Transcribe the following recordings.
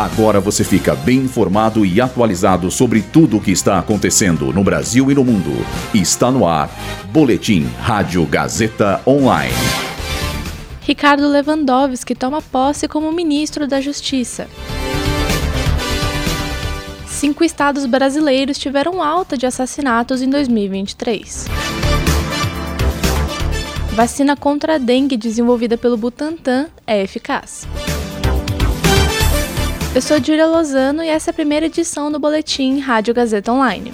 Agora você fica bem informado e atualizado sobre tudo o que está acontecendo no Brasil e no mundo. Está no ar. Boletim Rádio Gazeta Online. Ricardo Lewandowski toma posse como ministro da Justiça. Cinco estados brasileiros tiveram alta de assassinatos em 2023. Vacina contra a dengue desenvolvida pelo Butantan é eficaz. Eu sou Julia Lozano e essa é a primeira edição do Boletim Rádio Gazeta Online.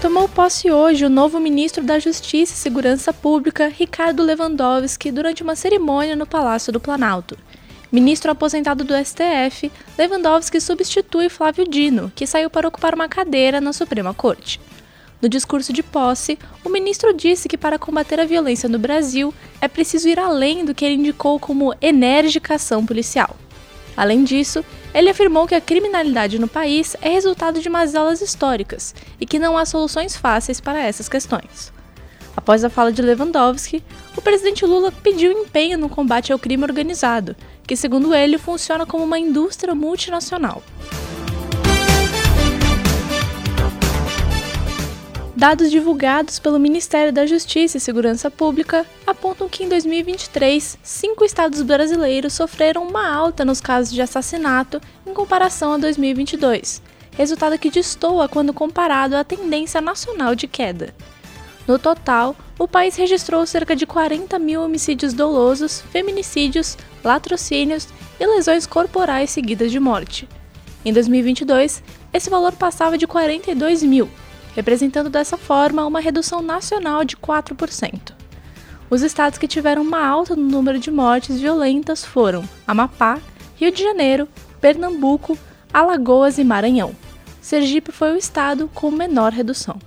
Tomou posse hoje o novo ministro da Justiça e Segurança Pública, Ricardo Lewandowski, durante uma cerimônia no Palácio do Planalto. Ministro aposentado do STF, Lewandowski substitui Flávio Dino, que saiu para ocupar uma cadeira na Suprema Corte. No discurso de posse, o ministro disse que para combater a violência no Brasil é preciso ir além do que ele indicou como enérgica ação policial. Além disso, ele afirmou que a criminalidade no país é resultado de mazelas históricas e que não há soluções fáceis para essas questões. Após a fala de Lewandowski, o presidente Lula pediu empenho no combate ao crime organizado, que, segundo ele, funciona como uma indústria multinacional. Dados divulgados pelo Ministério da Justiça e Segurança Pública apontam que em 2023, cinco estados brasileiros sofreram uma alta nos casos de assassinato em comparação a 2022, resultado que destoa quando comparado à tendência nacional de queda. No total, o país registrou cerca de 40 mil homicídios dolosos, feminicídios, latrocínios e lesões corporais seguidas de morte. Em 2022, esse valor passava de 42 mil representando dessa forma uma redução nacional de 4%. Os estados que tiveram uma alta no número de mortes violentas foram Amapá, Rio de Janeiro, Pernambuco, Alagoas e Maranhão. Sergipe foi o estado com menor redução.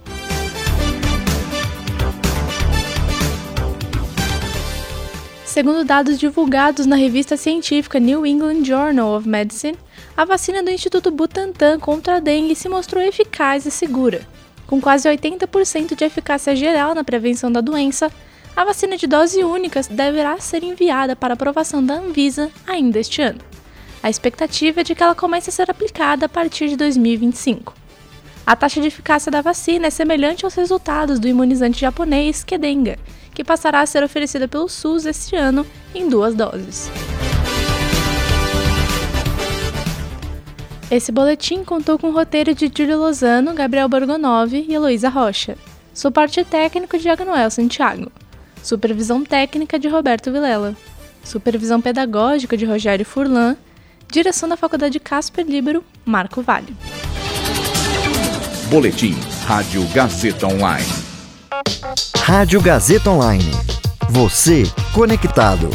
Segundo dados divulgados na revista científica New England Journal of Medicine, a vacina do Instituto Butantan contra a dengue se mostrou eficaz e segura, com quase 80% de eficácia geral na prevenção da doença, a vacina de dose única deverá ser enviada para aprovação da Anvisa ainda este ano. A expectativa é de que ela comece a ser aplicada a partir de 2025. A taxa de eficácia da vacina é semelhante aos resultados do imunizante japonês Kedenga, que passará a ser oferecida pelo SUS este ano em duas doses. Esse boletim contou com o roteiro de Júlio Lozano, Gabriel Borgonov e Heloísa Rocha. Suporte técnico de Agnoel Santiago. Supervisão técnica de Roberto Vilela. Supervisão pedagógica de Rogério Furlan. Direção da Faculdade Casper Libero, Marco Vale. Boletim Rádio Gazeta Online. Rádio Gazeta Online. Você conectado.